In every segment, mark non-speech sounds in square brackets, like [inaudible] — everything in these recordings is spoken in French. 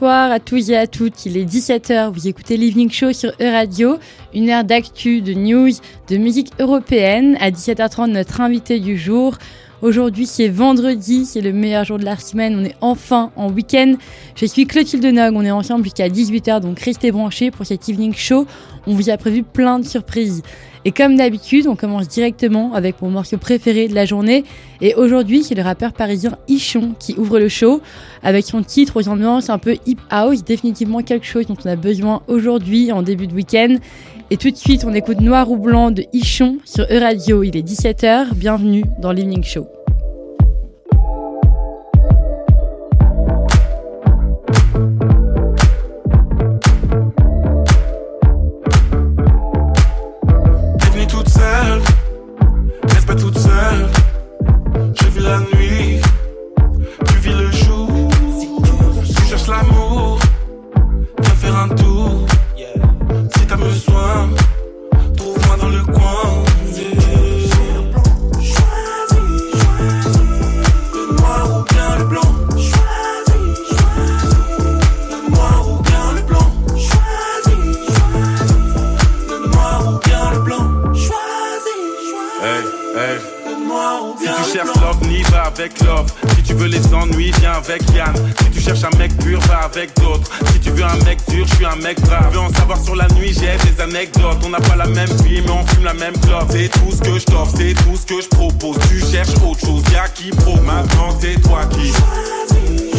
Bonsoir à tous et à toutes, il est 17h, vous écoutez l'Evening Show sur E-Radio, une heure d'actu, de news, de musique européenne. À 17h30, notre invité du jour. Aujourd'hui, c'est vendredi, c'est le meilleur jour de la semaine, on est enfin en week-end. Je suis Clotilde Nog, on est ensemble jusqu'à 18h, donc restez branchés pour cet Evening Show. On vous a prévu plein de surprises. Et comme d'habitude, on commence directement avec mon morceau préféré de la journée. Et aujourd'hui, c'est le rappeur parisien Ichon qui ouvre le show avec son titre aux ambiances un peu hip house, définitivement quelque chose dont on a besoin aujourd'hui en début de week-end. Et tout de suite, on écoute Noir ou Blanc de Ichon sur E-Radio. Il est 17h. Bienvenue dans l'Evening Show. Si tu veux les ennuis, viens avec Yann. Si tu cherches un mec pur, va avec d'autres. Si tu veux un mec dur, je suis un mec brave. Veux en savoir sur la nuit, j'ai des anecdotes. On n'a pas la même vie, mais on fume la même clope. C'est tout ce que je t'offre, c'est tout ce que je propose. Tu cherches autre chose, y'a qui pro. Maintenant, c'est toi qui. Choisis,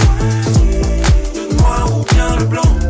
le noir le blanc.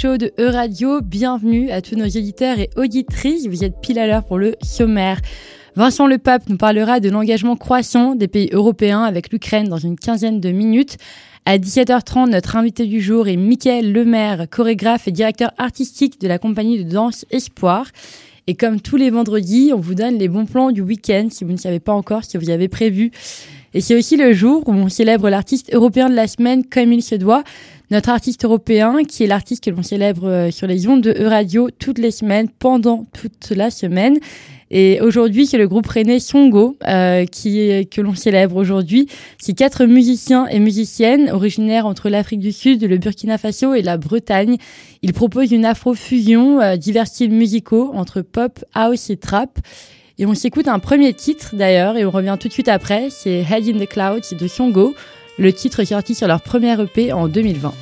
Show de E-Radio. Bienvenue à tous nos éditeurs et auditrices. Vous êtes pile à l'heure pour le sommaire. Vincent Le Pape nous parlera de l'engagement croissant des pays européens avec l'Ukraine dans une quinzaine de minutes. À 17h30, notre invité du jour est Mickaël Lemaire, chorégraphe et directeur artistique de la compagnie de danse Espoir. Et comme tous les vendredis, on vous donne les bons plans du week-end si vous ne savez pas encore ce que vous avez prévu. Et c'est aussi le jour où on célèbre l'artiste européen de la semaine comme il se doit notre artiste européen, qui est l'artiste que l'on célèbre euh, sur les ondes de E-Radio toutes les semaines, pendant toute la semaine. Et aujourd'hui, c'est le groupe René Songo euh, qui que l'on célèbre aujourd'hui. C'est quatre musiciens et musiciennes originaires entre l'Afrique du Sud, le Burkina Faso et la Bretagne. Ils proposent une afro-fusion, euh, divers styles musicaux entre pop, house et trap. Et on s'écoute un premier titre d'ailleurs et on revient tout de suite après. C'est Head in the Clouds de Songo. Le titre est sorti sur leur première EP en 2020.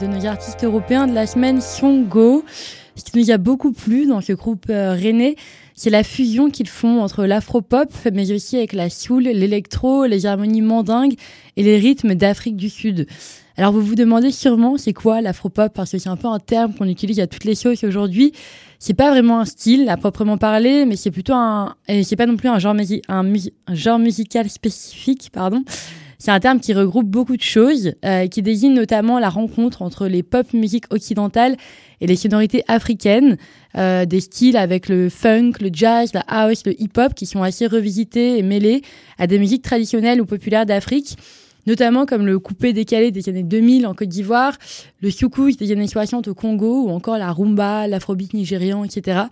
De nos artistes européens de la semaine Songo. Ce qui nous a beaucoup plu dans ce groupe euh, rennais, c'est la fusion qu'ils font entre l'afro-pop, mais aussi avec la soul, l'électro, les harmonies mandingues et les rythmes d'Afrique du Sud. Alors vous vous demandez sûrement c'est quoi l'afro-pop? Parce que c'est un peu un terme qu'on utilise à toutes les sauces aujourd'hui. C'est pas vraiment un style à proprement parler, mais c'est plutôt un et c'est pas non plus un genre, un, un genre musical spécifique, pardon. C'est un terme qui regroupe beaucoup de choses, euh, qui désigne notamment la rencontre entre les pop musiques occidentales et les sonorités africaines, euh, des styles avec le funk, le jazz, la house, le hip-hop, qui sont assez revisités et mêlés à des musiques traditionnelles ou populaires d'Afrique notamment comme le coupé décalé des années 2000 en Côte d'Ivoire, le soukous des années 60 au Congo, ou encore la rumba, l'afrobeat nigérian, etc.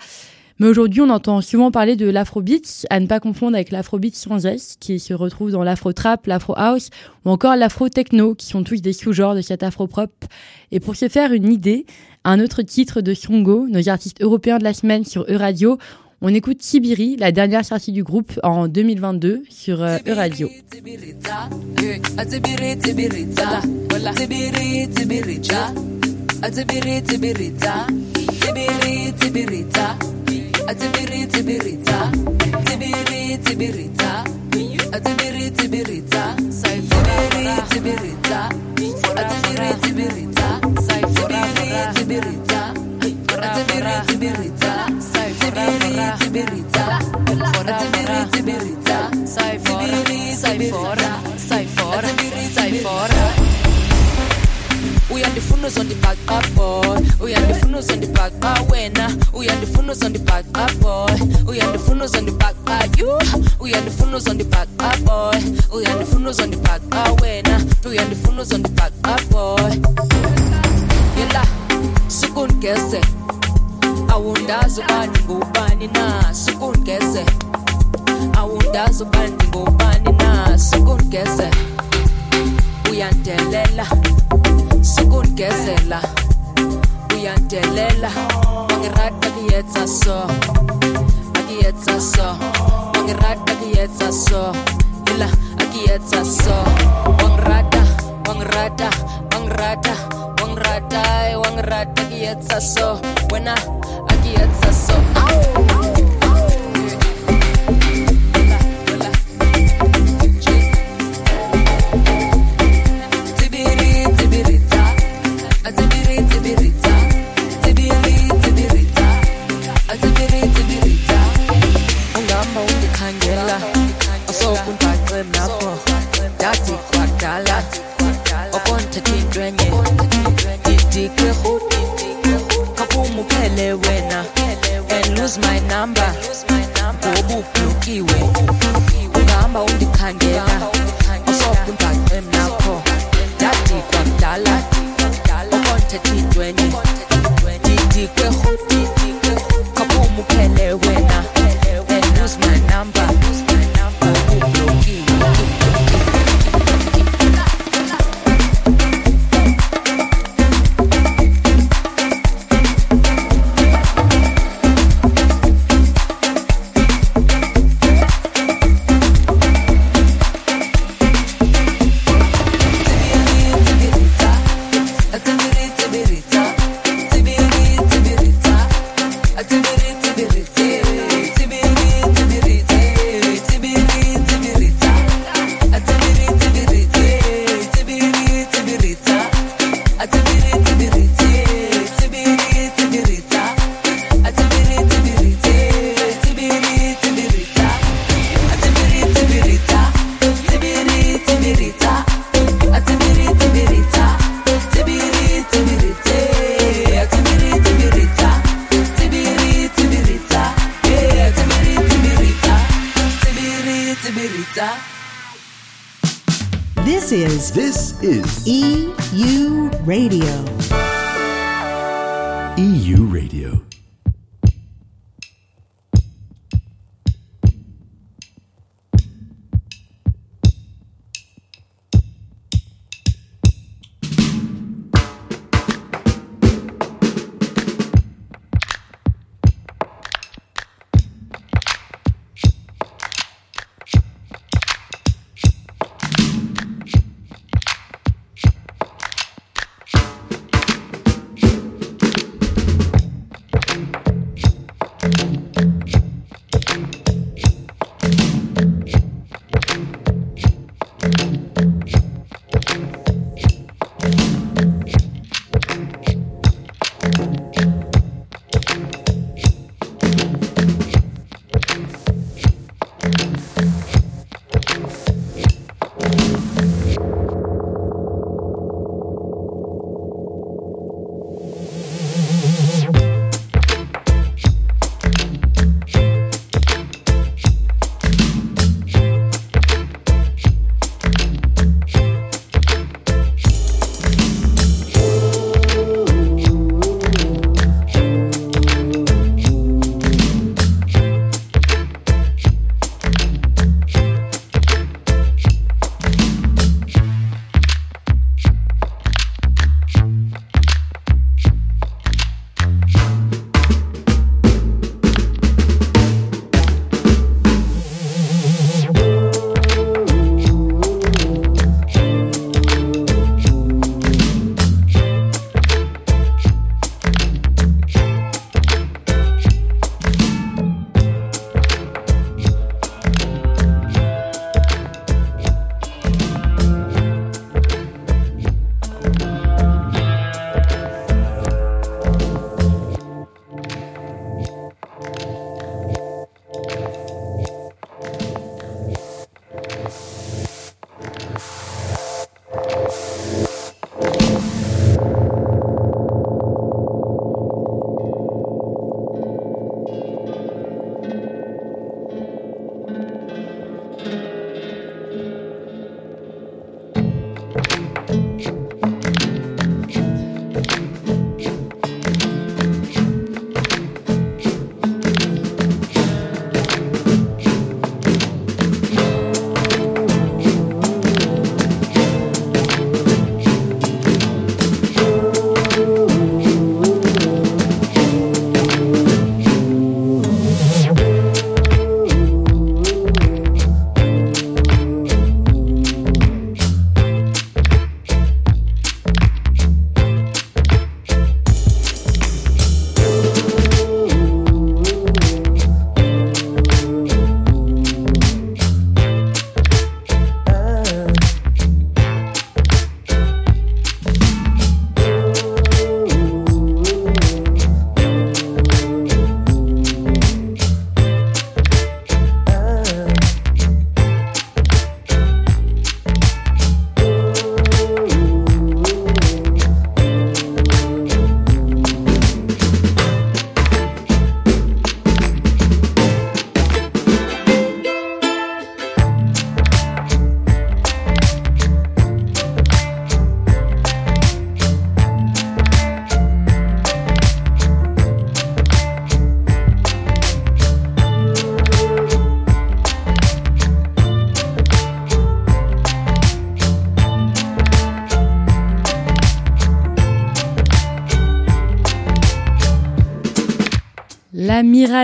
Mais aujourd'hui, on entend souvent parler de l'afrobeat, à ne pas confondre avec l'afrobeat sans S, qui se retrouve dans l'afro-trap, l'afro-house, ou encore l'afro-techno, qui sont tous des sous-genres de cet afro-pop. Et pour se faire une idée, un autre titre de Songo, nos artistes européens de la semaine sur E-Radio, on écoute Sibiri, la dernière sortie du groupe en 2022 sur euh, E-Radio. a tibiri tibirita, tibiri tibirita, a tibiri tibirita, tibiri tibirita, a tibiri tibirita, tibiri tibirita, a tibiri tibirita, tibiri tibirita, a tibiri tibirita, sai fora, sai fora, sai fora, sai fora. We are the funnels on the back up boy. We are the funnels on the back up when We the funnels on the back up boy. We are the funnels on the back up you. We are the funnels on the back up boy. We are the funnels on the back up when We the funnels on the back up boy. Yela sukun kese. Awundazo bani ngubani na sukun kese. Awundazo bani ngubani na sukun kese. Uyandelela sukungezela uyandelela. Wangirata kuyetsa so akiyetsa so. Wangirata kuyetsa so ila akiyetsa so. Wangirata wangirata wangirata wangirata eh, wangirata kuyetsa so. Wena akiyetsa so. Ow! is EU Radio. EU Radio.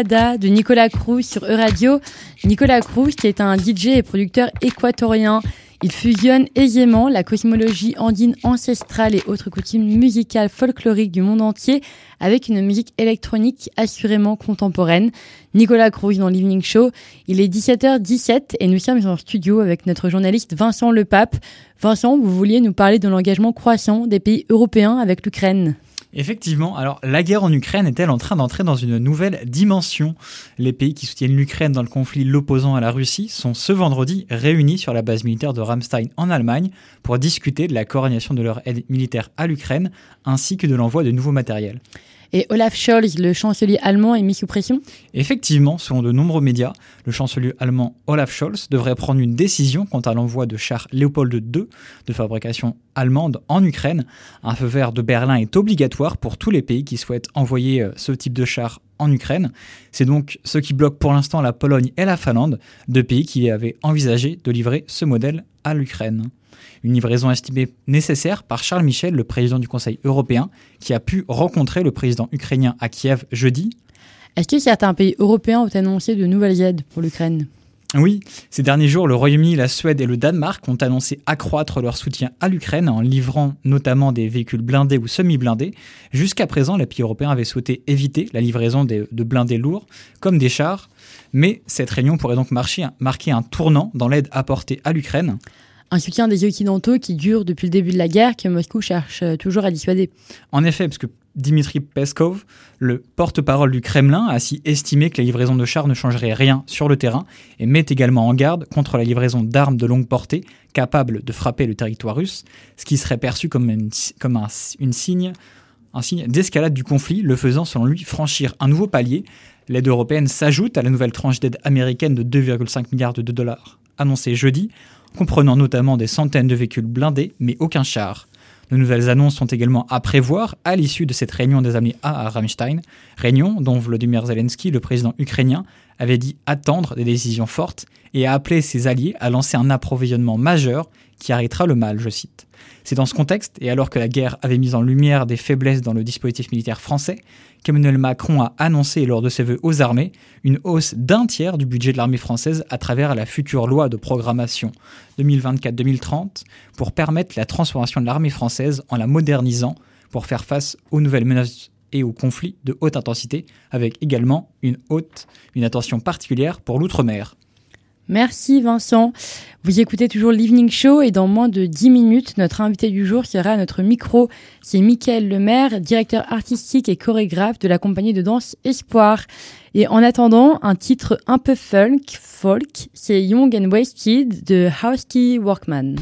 De Nicolas Cruz sur E-Radio. Nicolas Cruz est un DJ et producteur équatorien. Il fusionne aisément la cosmologie andine ancestrale et autres coutumes musicales folkloriques du monde entier avec une musique électronique assurément contemporaine. Nicolas Cruz dans l'Evening Show. Il est 17h17 et nous sommes en studio avec notre journaliste Vincent Lepape. Vincent, vous vouliez nous parler de l'engagement croissant des pays européens avec l'Ukraine. Effectivement, alors la guerre en Ukraine est-elle en train d'entrer dans une nouvelle dimension? Les pays qui soutiennent l'Ukraine dans le conflit l'opposant à la Russie sont ce vendredi réunis sur la base militaire de Ramstein en Allemagne pour discuter de la coordination de leur aide militaire à l'Ukraine ainsi que de l'envoi de nouveaux matériels. Et Olaf Scholz, le chancelier allemand, est mis sous pression Effectivement, selon de nombreux médias, le chancelier allemand Olaf Scholz devrait prendre une décision quant à l'envoi de chars Léopold II de fabrication allemande en Ukraine. Un feu vert de Berlin est obligatoire pour tous les pays qui souhaitent envoyer euh, ce type de chars en Ukraine. C'est donc ce qui bloque pour l'instant la Pologne et la Finlande, deux pays qui avaient envisagé de livrer ce modèle à l'Ukraine. Une livraison estimée nécessaire par Charles Michel, le président du Conseil européen, qui a pu rencontrer le président ukrainien à Kiev jeudi. Est-ce que certains pays européens ont annoncé de nouvelles aides pour l'Ukraine? Oui, ces derniers jours, le Royaume-Uni, la Suède et le Danemark ont annoncé accroître leur soutien à l'Ukraine en livrant notamment des véhicules blindés ou semi-blindés. Jusqu'à présent, les pays européens avaient souhaité éviter la livraison de, blindés lourds, comme des chars, mais cette réunion pourrait donc marquer un tournant dans l'aide apportée à l'Ukraine un soutien des Occidentaux qui dure depuis le début de la guerre, que Moscou cherche euh, toujours à dissuader. En effet, parce que Dimitri Peskov, le porte-parole du Kremlin, a ainsi estimé que la livraison de chars ne changerait rien sur le terrain et met également en garde contre la livraison d'armes de longue portée capables de frapper le territoire russe, ce qui serait perçu comme, un signe d'escalade du conflit, le faisant selon lui franchir un nouveau palier. L'aide européenne s'ajoute à la nouvelle tranche d'aide américaine de 2,5 milliards de dollars annoncée jeudi, comprenant notamment des centaines de véhicules blindés, mais aucun char. De nouvelles annonces sont également à prévoir à l'issue de cette réunion des amis à Rammstein, réunion dont Vladimir Zelensky, le président ukrainien, avait dit attendre des décisions fortes et a appelé ses alliés à lancer un approvisionnement majeur qui arrêtera le mal, je cite. C'est dans ce contexte, et alors que la guerre avait mis en lumière des faiblesses dans le dispositif militaire français, qu'Emmanuel Macron a annoncé lors de ses vœux aux armées une hausse d'un tiers du budget de l'armée française à travers la future loi de programmation 2024-2030 pour permettre la transformation de l'armée française en la modernisant pour faire face aux nouvelles menaces et aux conflits de haute intensité, avec également une haute, une attention particulière pour l'outre-mer. Merci Vincent. Vous écoutez toujours l'Evening Show et dans moins de 10 minutes, notre invité du jour sera à notre micro. C'est Michael Lemaire, directeur artistique et chorégraphe de la compagnie de danse Espoir. Et en attendant, un titre un peu folk, folk c'est Young and Wasted de Housey Workman.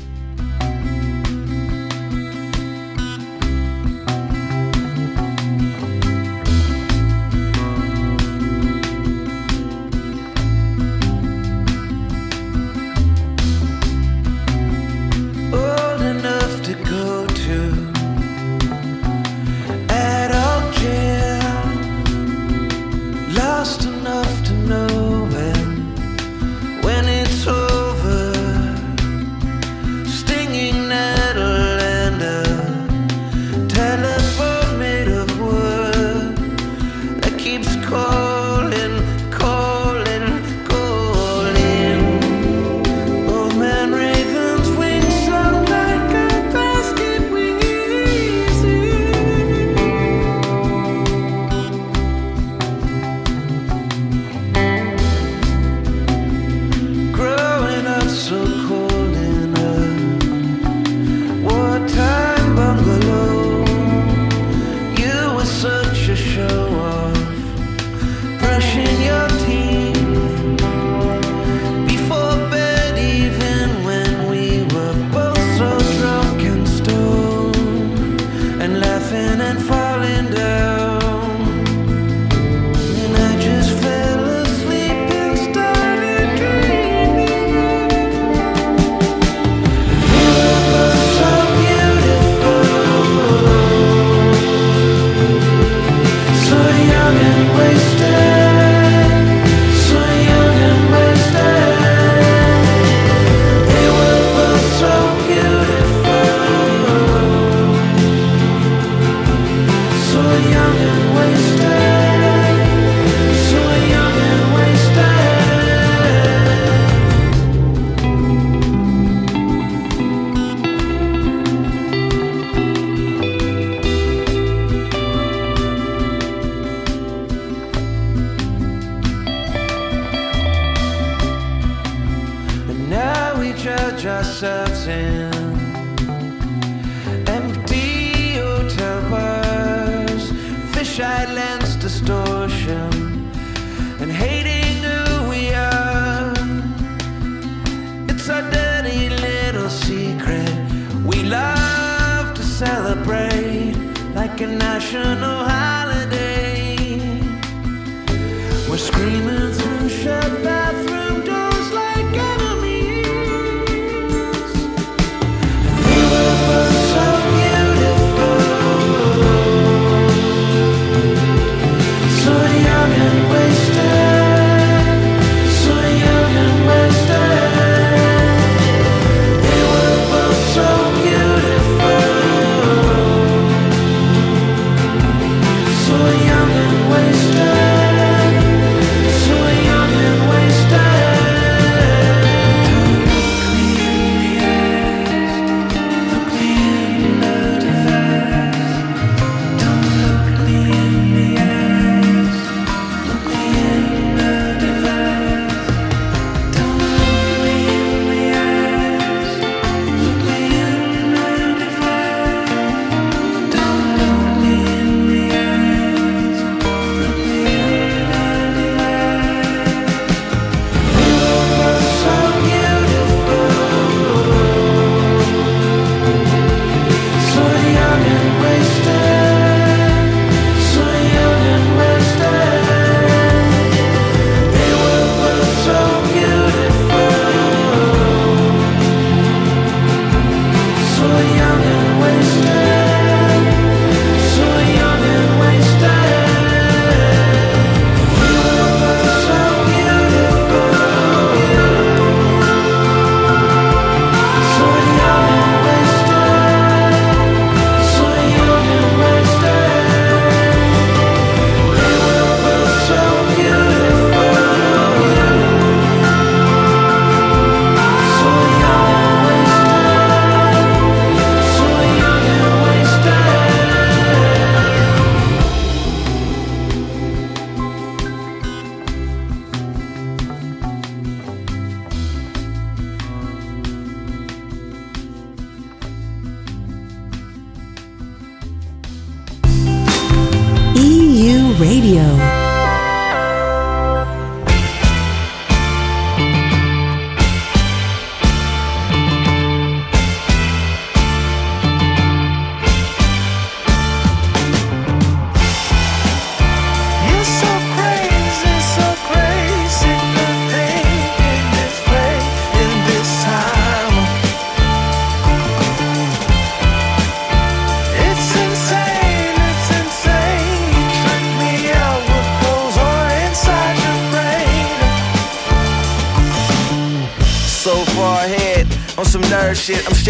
young and wasted.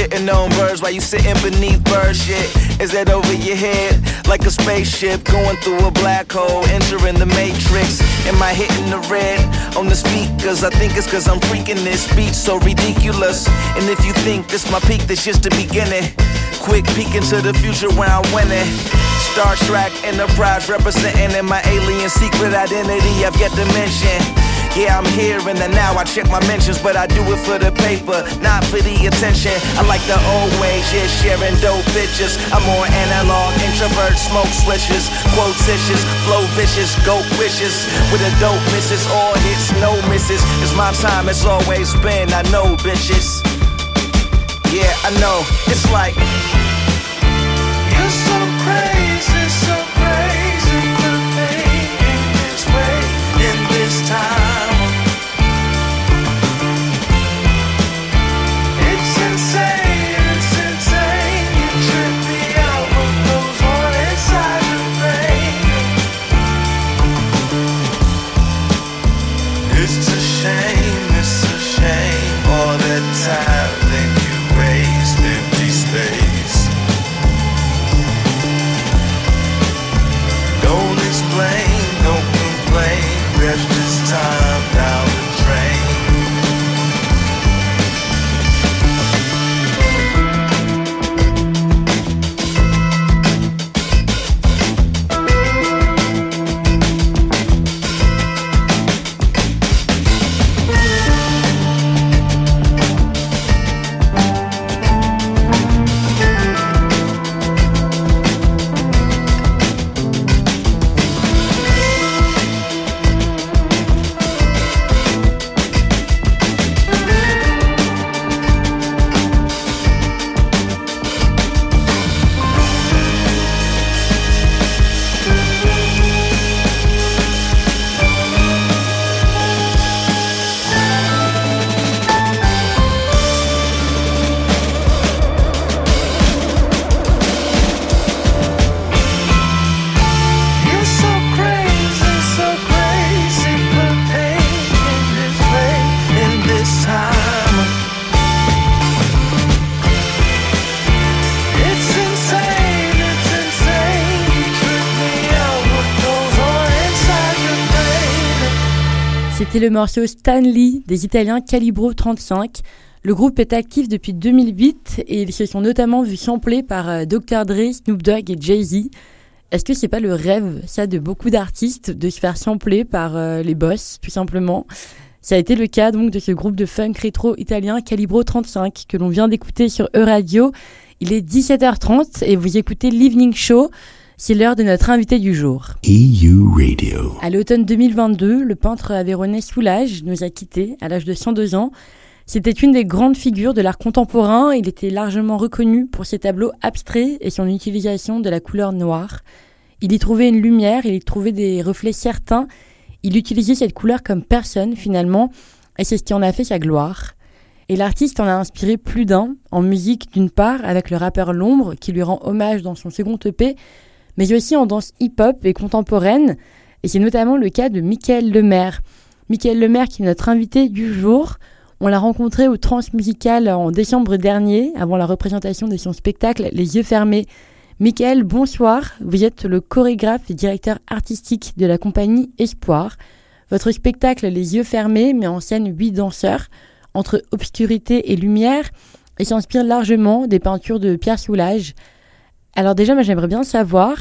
Shitting on birds while you sitting beneath bird shit. Is that over your head? Like a spaceship going through a black hole, entering the matrix. Am I hitting the red on the speakers? I think it's cause I'm freaking this beat so ridiculous. And if you think this my peak, this just the beginning. Quick peek into the future where I'm winning. Star Trek Enterprise representing in my alien secret identity I've yet to mention. Yeah, I'm here in the now. I check my mentions, but I do it for the paper, not for the attention. I like the old ways, yeah, sharing dope bitches. I'm more analog, introvert, smoke switches, quotitious, flow vicious, goat wishes. With a dope misses, all hits, no misses. It's my time, it's always been. I know, bitches. Yeah, I know. It's like. Le morceau Stanley des Italiens Calibro 35. Le groupe est actif depuis 2008 et ils se sont notamment vus sampler par euh, Dr. Dre, Snoop Dogg et Jay-Z. Est-ce que c'est pas le rêve, ça, de beaucoup d'artistes, de se faire sampler par euh, les boss, tout simplement? Ça a été le cas donc de ce groupe de funk rétro italien Calibro 35 que l'on vient d'écouter sur E-Radio. Il est 17h30 et vous écoutez l'Evening Show. C'est l'heure de notre invité du jour. EU Radio. À l'automne 2022, le peintre aveyronais Soulage nous a quittés à l'âge de 102 ans. C'était une des grandes figures de l'art contemporain. Il était largement reconnu pour ses tableaux abstraits et son utilisation de la couleur noire. Il y trouvait une lumière, il y trouvait des reflets certains. Il utilisait cette couleur comme personne finalement, et c'est ce qui en a fait sa gloire. Et l'artiste en a inspiré plus d'un, en musique d'une part, avec le rappeur L'Ombre, qui lui rend hommage dans son second EP, mais aussi en danse hip-hop et contemporaine, et c'est notamment le cas de Michael Lemaire. Michael Lemaire qui est notre invité du jour. On l'a rencontré au Transmusical en décembre dernier, avant la représentation de son spectacle Les yeux fermés. Michael, bonsoir. Vous êtes le chorégraphe et directeur artistique de la compagnie Espoir. Votre spectacle Les yeux fermés met en scène huit danseurs entre obscurité et lumière et s'inspire largement des peintures de Pierre Soulages. Alors déjà, j'aimerais bien savoir,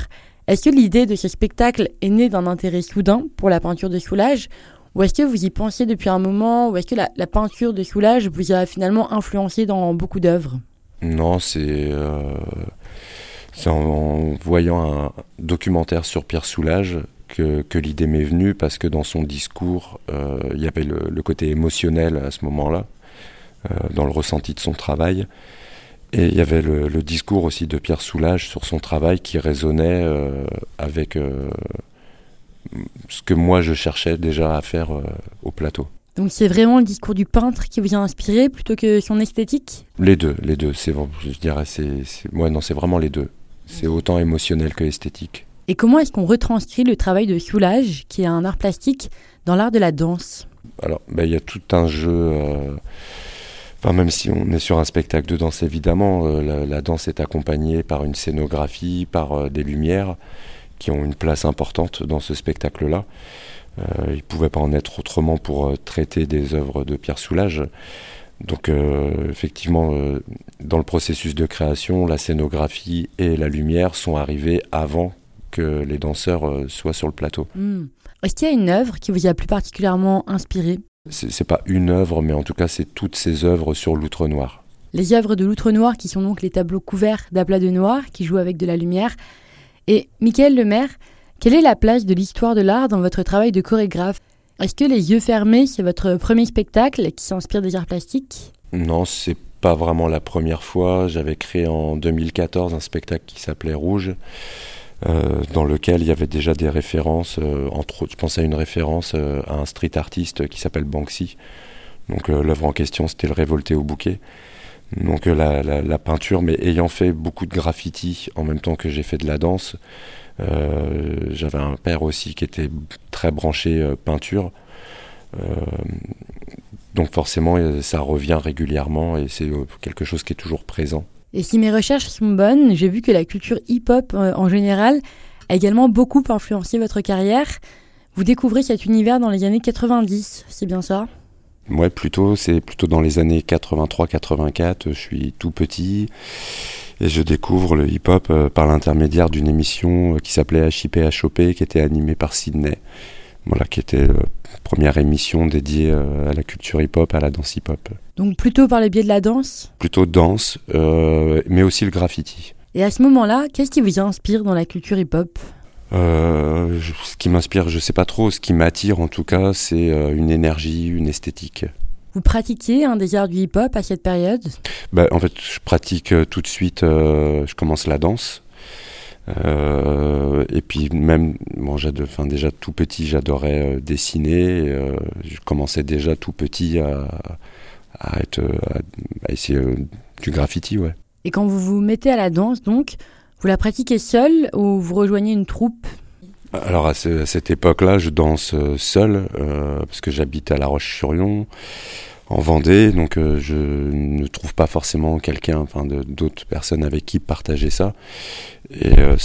est-ce que l'idée de ce spectacle est née d'un intérêt soudain pour la peinture de Soulage? Ou est-ce que vous y pensiez depuis un moment? Ou est-ce que la, peinture de Soulage vous a finalement influencé dans beaucoup d'œuvres? Non, c'est euh, en, voyant un documentaire sur Pierre Soulages que, l'idée m'est venue parce que dans son discours, euh, il y avait le, le côté émotionnel à ce moment-là, euh, dans le ressenti de son travail. Et il y avait le, le discours aussi de Pierre Soulages sur son travail qui résonnait euh, avec euh, ce que moi je cherchais déjà à faire euh, au plateau. Donc c'est vraiment le discours du peintre qui vous a inspiré plutôt que son esthétique? Les deux, les deux. C'est, je dirais, c'est, c'est- ouais, non, c'est vraiment les deux. C'est autant émotionnel que esthétique. Et comment est-ce qu'on retranscrit le travail de Soulage, qui est un art plastique, dans l'art de la danse? Alors, bah, il y a tout un jeu. Même si on est sur un spectacle de danse, évidemment, euh, la, danse est accompagnée par une scénographie, par euh, des lumières qui ont une place importante dans ce spectacle-là. Euh, il ne pouvait pas en être autrement pour traiter des œuvres de Pierre Soulages. Donc, effectivement, dans le processus de création, la scénographie et la lumière sont arrivées avant que les danseurs soient sur le plateau. Hmm. Est-ce qu'il y a une œuvre qui vous a plus particulièrement inspiré? C'est pas une œuvre, mais en tout cas, c'est toutes ces œuvres sur l'outre noir. Les œuvres de l'outre noir, qui sont donc les tableaux couverts d'aplats de noir, qui jouent avec de la lumière. Et Michael Lemaire, quelle est la place de l'histoire de l'art dans votre travail de chorégraphe? Est-ce que Les Yeux fermés, c'est votre premier spectacle qui s'inspire des arts plastiques? Non, c'est pas vraiment la première fois. J'avais créé en 2014 un spectacle qui s'appelait Rouge, euh, dans lequel il y avait déjà des références. euh, entre autres, je pense à une référence euh, à un street artiste qui s'appelle Banksy. Donc l'œuvre en question, c'était le Révolté au bouquet. Donc la, peinture, mais ayant fait beaucoup de graffiti en même temps que j'ai fait de la danse, j'avais un père aussi qui était très branché peinture. Donc forcément, ça revient régulièrement et c'est quelque chose qui est toujours présent. Et si mes recherches sont bonnes, j'ai vu que la culture hip-hop euh, en général a également beaucoup influencé votre carrière. Vous découvrez cet univers dans les années 90, c'est bien ça? Ouais, plutôt, c'est plutôt dans les années 83-84. Je suis tout petit et je découvre le hip-hop euh, par l'intermédiaire d'une émission euh, qui s'appelait HIP HOP, qui était animée par Sydney. Voilà, qui était la première émission dédiée euh, à la culture hip-hop, à la danse hip-hop. Donc plutôt par le biais de la danse? Plutôt danse, euh, mais aussi le graffiti. Et à ce moment-là, qu'est-ce qui vous inspire dans la culture hip-hop? Euh, ce qui m'inspire, je sais pas trop. Ce qui m'attire, en tout cas, c'est euh, une énergie, une esthétique. Vous pratiquiez un des arts du hip-hop à cette période? Bah, en fait, je pratique euh, tout de suite. euh, je commence la danse. Euh, et puis même, bon, enfin, déjà tout petit, j'adorais euh, dessiner. euh, je commençais déjà tout petit à, à être, à, à essayer du graffiti, ouais. Et quand vous vous mettez à la danse, donc, vous la pratiquez seul ou vous rejoignez une troupe? Alors à, ce- à cette époque-là, je danse seul euh, parce que j'habite à La Roche-sur-Yon. En Vendée, donc euh, je ne trouve pas forcément quelqu'un, enfin d'autres personnes avec qui partager ça. Et euh,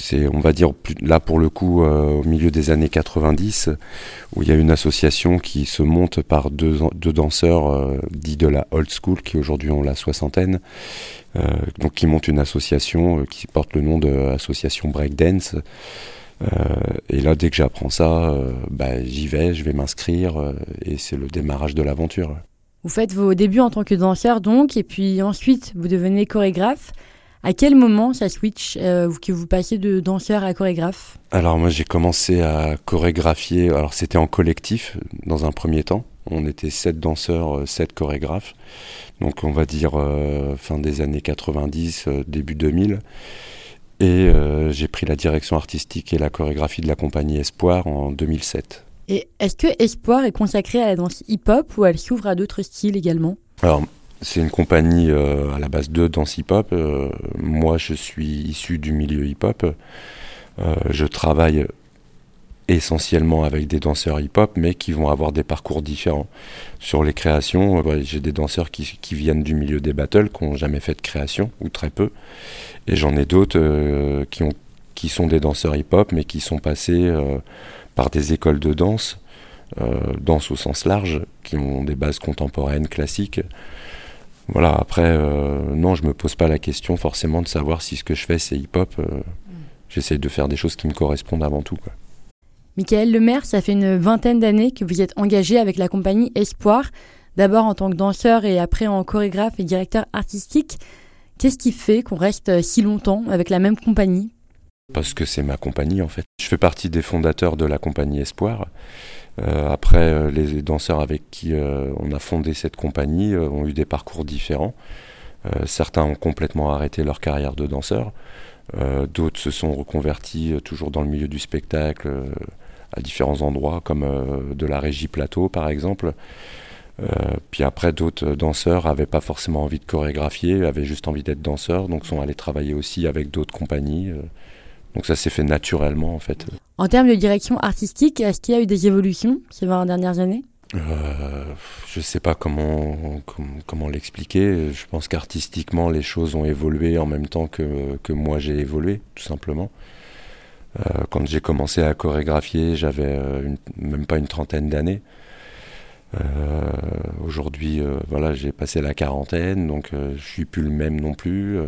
c'est, on va dire, là pour le coup, euh, au milieu des années 90, où il y a une association qui se monte par deux, deux danseurs euh, dits de la old school, qui aujourd'hui ont la soixantaine, euh, donc qui montent une association euh, qui porte le nom de Association Breakdance. Euh, et là, dès que j'apprends ça, euh, bah, j'y vais, je vais m'inscrire, euh, et c'est le démarrage de l'aventure. Vous faites vos débuts en tant que danseur donc, et puis ensuite vous devenez chorégraphe. À quel moment ça switch, euh, que vous passez de danseur à chorégraphe? Alors moi j'ai commencé à chorégraphier, alors c'était en collectif dans un premier temps, on était sept danseurs, sept chorégraphes, donc on va dire euh, fin des années 90, euh, début 2000, et euh, j'ai pris la direction artistique et la chorégraphie de la compagnie Espoir en 2007. Et est-ce que Espoir est consacré à la danse hip-hop ou elle s'ouvre à d'autres styles également? Alors c'est une compagnie euh, à la base de danse hip-hop, euh, moi je suis issu du milieu hip-hop, je travaille essentiellement avec des danseurs hip-hop, mais qui vont avoir des parcours différents. Sur les créations, euh, ouais, j'ai des danseurs qui, qui viennent du milieu des battles, qui n'ont jamais fait de création, ou très peu. Et j'en ai d'autres euh, qui, ont, qui sont des danseurs hip-hop, mais qui sont passés euh, par des écoles de danse, euh, danse au sens large, qui ont des bases contemporaines, classiques. Voilà, après, non, je me pose pas la question forcément de savoir si ce que je fais c'est hip-hop. euh, J'essaye de faire des choses qui me correspondent avant tout. Quoi. Michael Lemaire, ça fait une vingtaine d'années que vous êtes engagé avec la compagnie Espoir, d'abord en tant que danseur et après en chorégraphe et directeur artistique. Qu'est-ce qui fait qu'on reste si longtemps avec la même compagnie? Parce que c'est ma compagnie en fait. Je fais partie des fondateurs de la compagnie Espoir. Euh, après, euh, les danseurs avec qui euh, on a fondé cette compagnie euh, ont eu des parcours différents. Euh, certains ont complètement arrêté leur carrière de danseur. Euh, D'autres se sont reconvertis euh, toujours dans le milieu du spectacle euh, à différents endroits, comme euh, de la régie plateau par exemple. Euh, puis après, d'autres danseurs n'avaient pas forcément envie de chorégraphier, avaient juste envie d'être danseurs, donc sont allés travailler aussi avec d'autres compagnies. euh. donc ça s'est fait naturellement en fait. En termes de direction artistique, est-ce qu'il y a eu des évolutions ces 20 dernières années? Euh, je sais pas comment, com- comment l'expliquer. Je pense qu'artistiquement, les choses ont évolué en même temps que, que moi j'ai évolué, tout simplement. Euh, quand j'ai commencé à chorégraphier, j'avais euh, même pas une trentaine d'années. Euh, Aujourd'hui, voilà, j'ai passé la quarantaine, donc je suis plus le même non plus.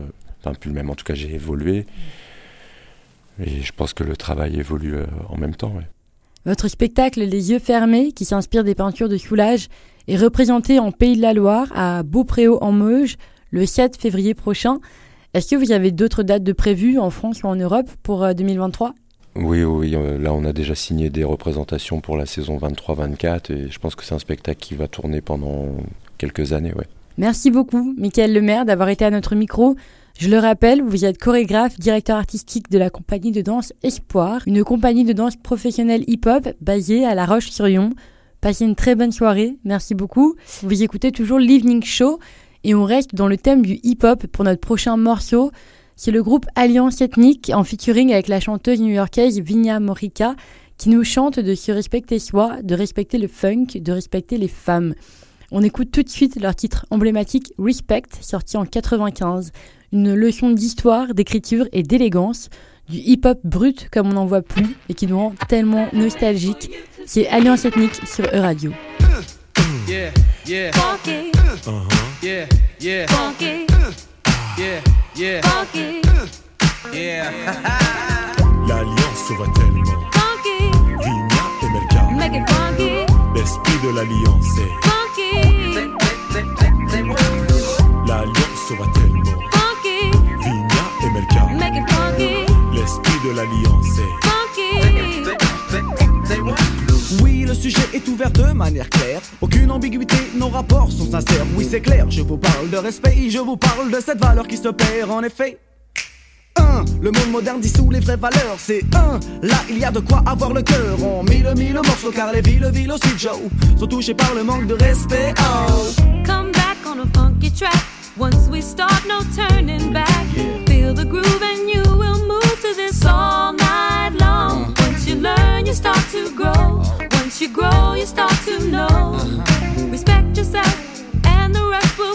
enfin, plus le même, en tout cas, j'ai évolué. Et je pense que le travail évolue en même temps. Votre spectacle Les yeux fermés, qui s'inspire des peintures de Soulage, est représenté en Pays de la Loire, à Beaupréau en Meuge, le 7 février prochain. Est-ce que vous avez d'autres dates de prévues en France ou en Europe pour euh, 2023 Oui, oui, euh, là on a déjà signé des représentations pour la saison 23-24 et je pense que c'est un spectacle qui va tourner pendant quelques années. Ouais. Merci beaucoup, Michael Lemaire, d'avoir été à notre micro. Je le rappelle, vous êtes chorégraphe, directeur artistique de la compagnie de danse Espoir, une compagnie de danse professionnelle hip-hop basée à La Roche-sur-Yon. Passez une très bonne soirée, merci beaucoup. Vous écoutez toujours l'Evening Show et on reste dans le thème du hip-hop pour notre prochain morceau. C'est le groupe Alliance Ethnique en featuring avec la chanteuse new-yorkaise Vinia Morica qui nous chante de se respecter soi, de respecter le funk, de respecter les femmes. On écoute tout de suite leur titre emblématique Respect, sorti en 95. Une leçon d'histoire, d'écriture et d'élégance, du hip-hop brut comme on n'en voit plus et qui nous rend tellement nostalgiques. C'est Alliance Ethnique sur E-Radio. Yeah, yeah, yeah, yeah, funky, yeah, yeah, funky, yeah. [laughs] L'alliance se voit tellement. funky, Vigna et Melka. make it funky, L'esprit de l'alliance est. funky, L'alliance se voit tellement. funky, Vigna et Melka. make it funky, L'esprit de l'alliance est. funky. Oui, le sujet est ouvert de manière claire. Aucune ambiguïté, nos rapports sont sincères. Oui, c'est clair, je vous parle de respect, je vous parle de cette valeur qui se perd en effet. 1. Le monde moderne dissout les vraies valeurs. C'est 1. Là, il y a de quoi avoir le cœur. On mille mille morceaux car les villes, villes aussi, Joe, sont touchées par le manque de respect. Oh. Come back on a funky track. Once we start, no turning back. Feel the groove and you will move to this. Once you start to grow. Once you grow, you start to know. Uh-huh. Respect yourself, and the rest will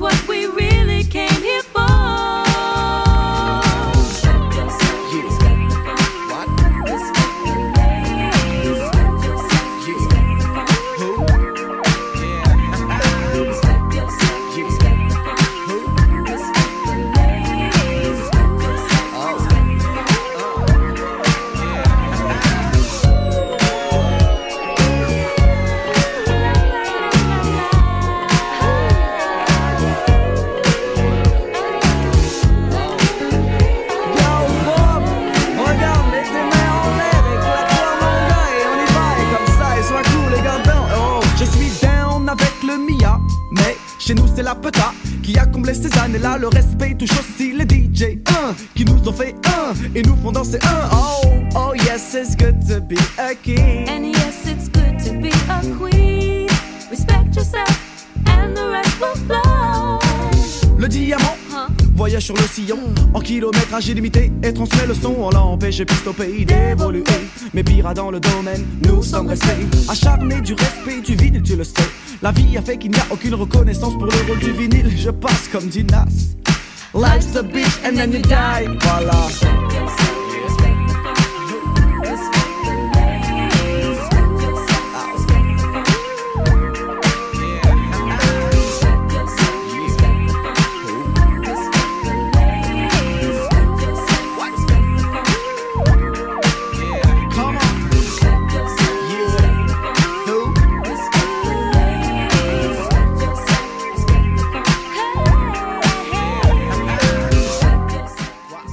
What we really came here c'est la peta qui a comblé ces années-là. Le respect touche aussi les DJ, un, qui nous ont fait un, et nous font danser un. Oh, oh yes, it's good to be a king. And yes, it's good to be a queen. Respect yourself, and the rest will flow. Le diamant voyage sur le sillon en kilométrage illimité et transmet le son. On l'a empêché plus au pays d'évoluer. Mais pire dans le domaine, nous sommes restés acharnés du respect du vinyle, tu le sais. La vie a fait qu'il n'y a aucune reconnaissance pour le rôle du vinyle. Je passe comme dit Nas. Life's a bitch and then you die. Voilà.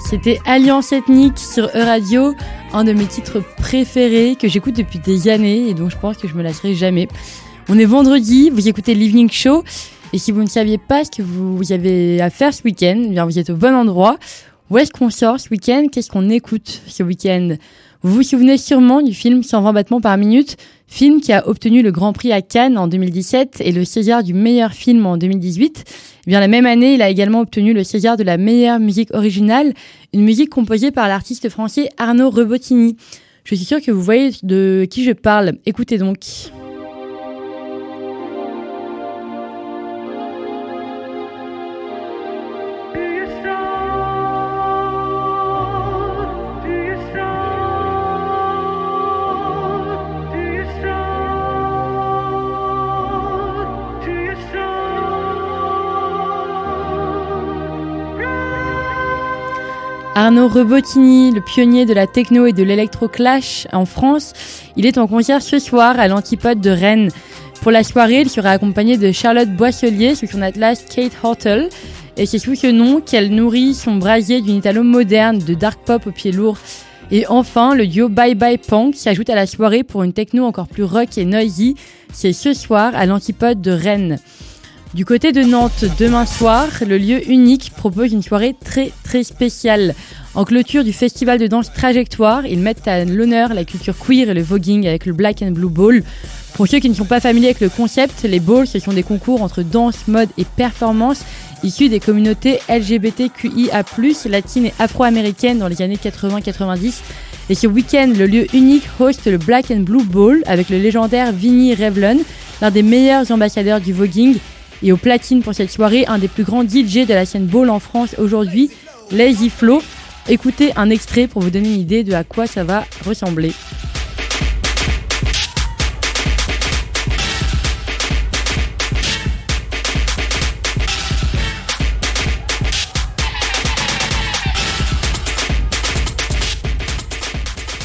C'était Alliance Ethnique sur E-Radio, un de mes titres préférés que j'écoute depuis des années et dont je pense que je me lasserai jamais. On est vendredi, vous écoutez l'Evening Show et si vous ne saviez pas ce que vous avez à faire ce week-end, eh bien vous êtes au bon endroit. Où est-ce qu'on sort ce week-end? Qu'est-ce qu'on écoute ce week-end? Vous vous souvenez sûrement du film 120 battements par minute, film qui a obtenu le Grand Prix à Cannes en 2017 et le César du meilleur film en 2018. Bien, la même année, il a également obtenu le César de la meilleure musique originale, une musique composée par l'artiste français Arnaud Rebottini. Je suis sûre que vous voyez de qui je parle. Écoutez donc. Arnaud Rebottini, le pionnier de la techno et de l'électro-clash en France, il est en concert ce soir à l'Antipode de Rennes. Pour la soirée, il sera accompagné de Charlotte Boisselier sous son atlas Kate Hortel. Et c'est sous ce nom qu'elle nourrit son brasier d'une italo moderne de dark pop au pied lourd. Et enfin, le duo Bye Bye Punk s'ajoute à la soirée pour une techno encore plus rock et noisy. C'est ce soir à l'Antipode de Rennes. Du côté de Nantes, demain soir, le lieu unique propose une soirée très très spéciale. En clôture du festival de danse Trajectoire, ils mettent à l'honneur la culture queer et le voguing avec le Black and Blue Ball. Pour ceux qui ne sont pas familiers avec le concept, les balls, ce sont des concours entre danse, mode et performance issus des communautés LGBTQIA+, latines et afro-américaines dans les années 80-90. Et ce week-end, le lieu unique host le Black and Blue Ball avec le légendaire Vinny Revlon, l'un des meilleurs ambassadeurs du voguing. Et au platine pour cette soirée, un des plus grands DJ de la scène ball en France aujourd'hui, Lazy Flow. Écoutez un extrait pour vous donner une idée de à quoi ça va ressembler.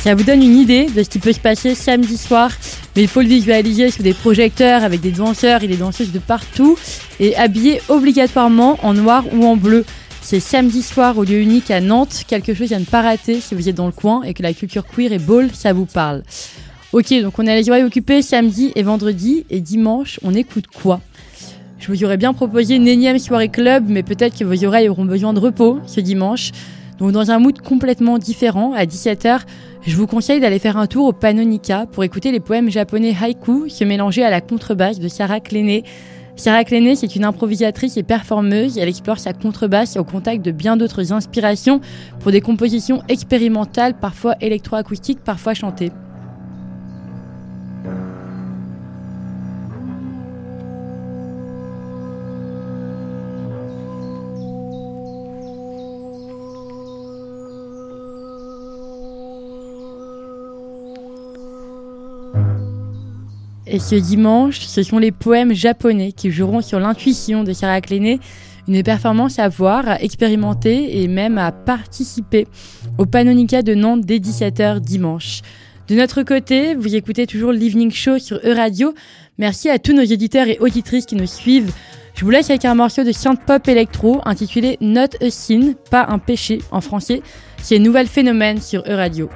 Ça vous donne une idée de ce qui peut se passer samedi soir, mais il faut le visualiser sous des projecteurs avec des danseurs et des danseuses de partout et habillés obligatoirement en noir ou en bleu. C'est samedi soir au lieu unique à Nantes, quelque chose à ne pas rater si vous êtes dans le coin et que la culture queer et ball, ça vous parle. Ok, donc on a les oreilles occupées samedi et vendredi, et dimanche, on écoute quoi? Je vous aurais bien proposé une énième soirée club, mais peut-être que vos oreilles auront besoin de repos ce dimanche. Donc dans un mood complètement différent, à 17h, je vous conseille d'aller faire un tour au Panonica pour écouter les poèmes japonais haïku se mélanger à la contrebasse de Sarah Klené. Sarah Klené, c'est une improvisatrice et performeuse. Elle explore sa contrebasse au contact de bien d'autres inspirations pour des compositions expérimentales, parfois électroacoustiques, parfois chantées. Et ce dimanche, ce sont les poèmes japonais qui joueront sur l'intuition de Sarah Klené, une performance à voir, à expérimenter et même à participer au Panonica de Nantes dès 17h dimanche. De notre côté, vous écoutez toujours l'Evening Show sur E-Radio. Merci à tous nos éditeurs et auditrices qui nous suivent. Je vous laisse avec un morceau de synth pop électro intitulé Not a Sin, pas un péché en français. C'est Nouvel Phénomène sur E-Radio.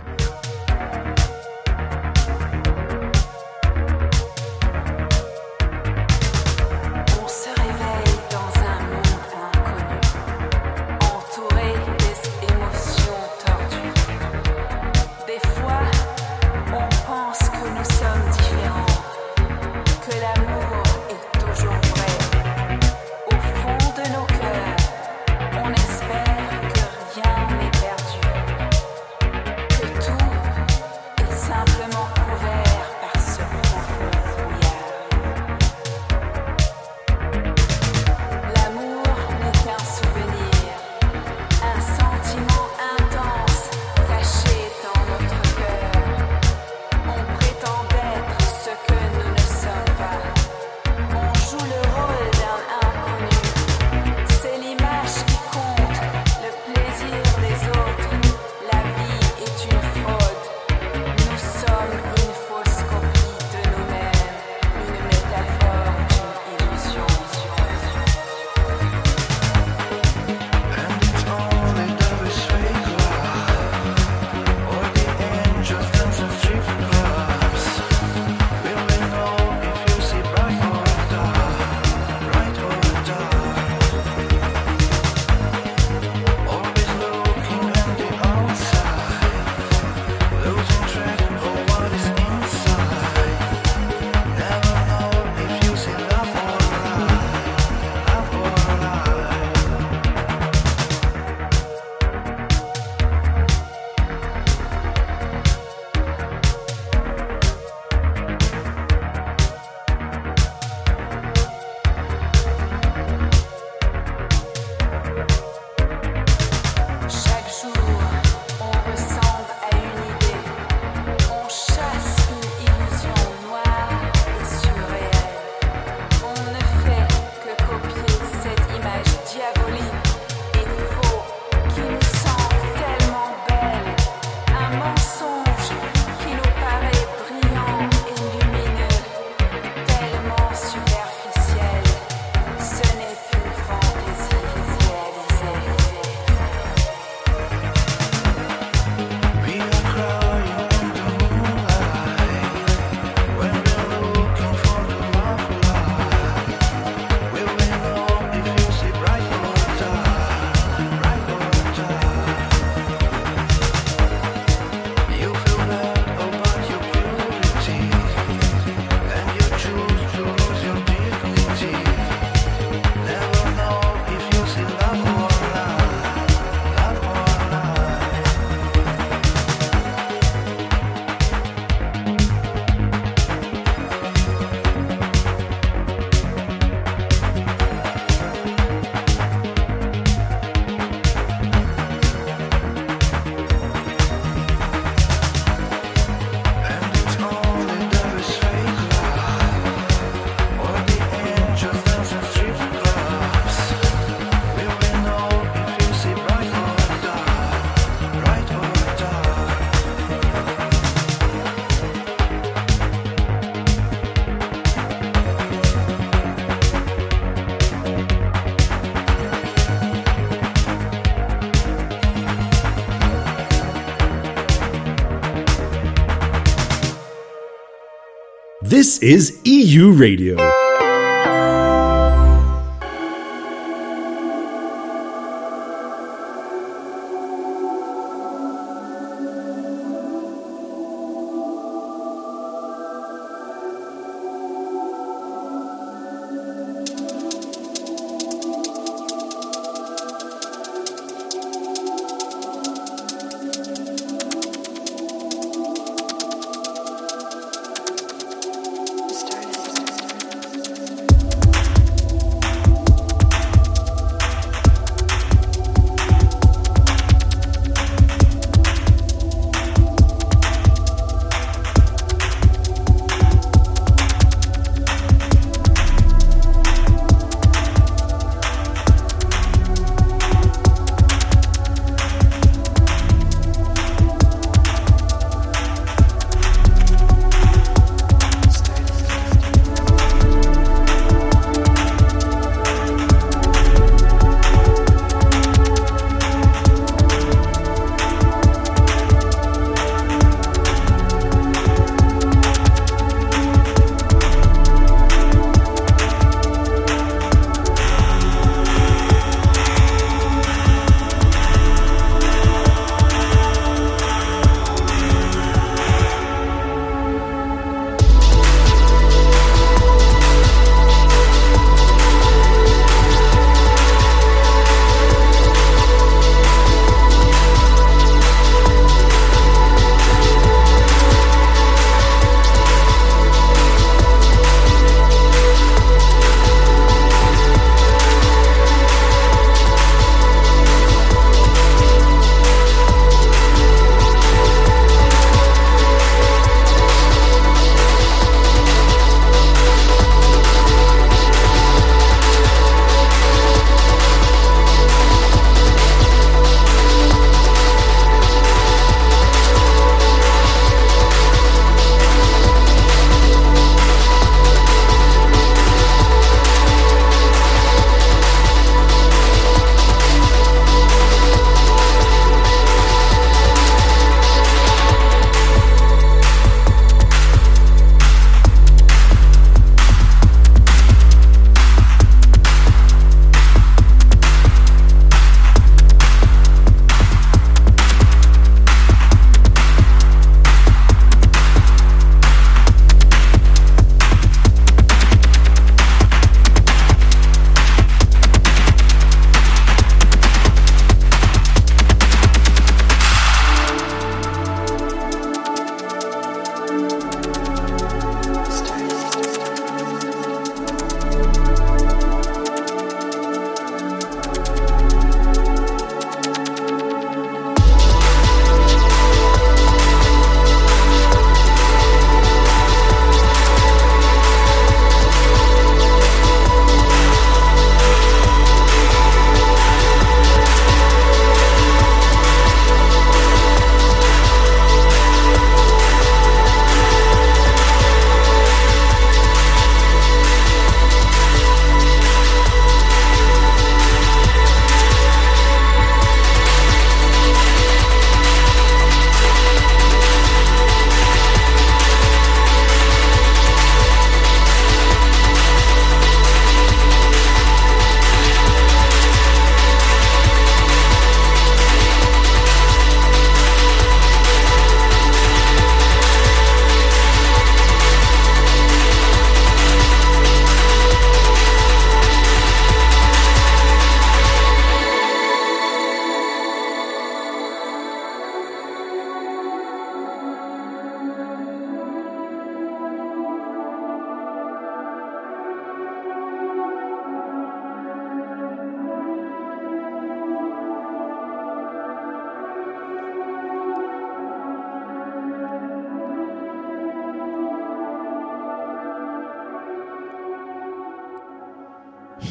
This is EU Radio.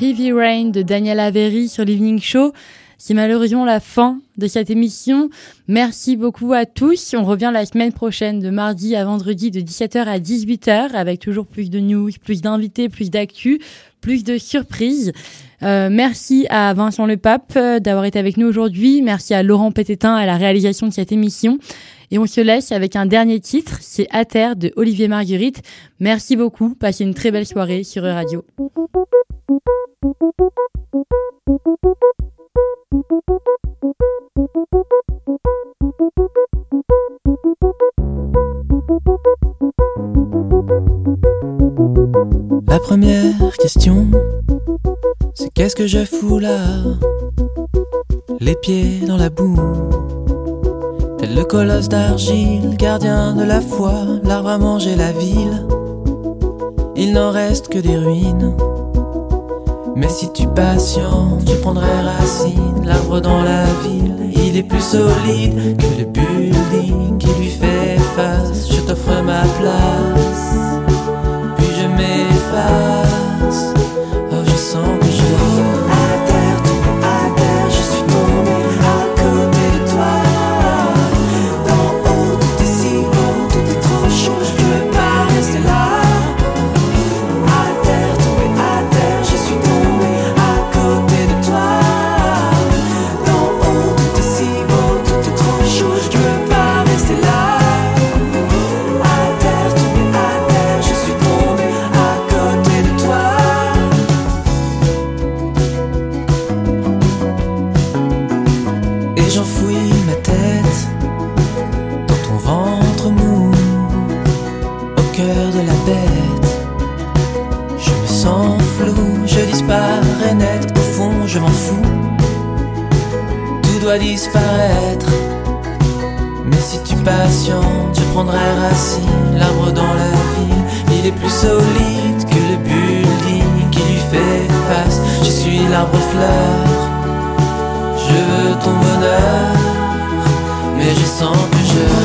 Heavy Rain de Daniel Avery sur l'Evening Show. C'est malheureusement la fin de cette émission. Merci beaucoup à tous. On revient la semaine prochaine de mardi à vendredi de 17h à 18h avec toujours plus de news, plus d'invités, plus d'actu, plus de surprises. Euh, merci à Vincent Le Pape euh, d'avoir été avec nous aujourd'hui. Merci à Laurent Pététin à la réalisation de cette émission. Et on se laisse avec un dernier titre, c'est À terre de Olivier Marguerite. Merci beaucoup. Passez une très belle soirée sur Radio. La première question, c'est qu'est-ce que je fous là? Les pieds dans la boue. Tel le colosse d'argile, gardien de la foi, l'arbre a mangé la ville. Il n'en reste que des ruines. Mais si tu patientes, je prendrai racine. L'arbre dans la ville, il est plus solide que le building qui lui fait face. Je t'offre ma place, disparaître. Mais si tu patientes, je prendrai racine, l'arbre dans la ville. Il est plus solide que le building qui lui fait face. Je suis l'arbre fleur, je veux ton bonheur, mais je sens que je.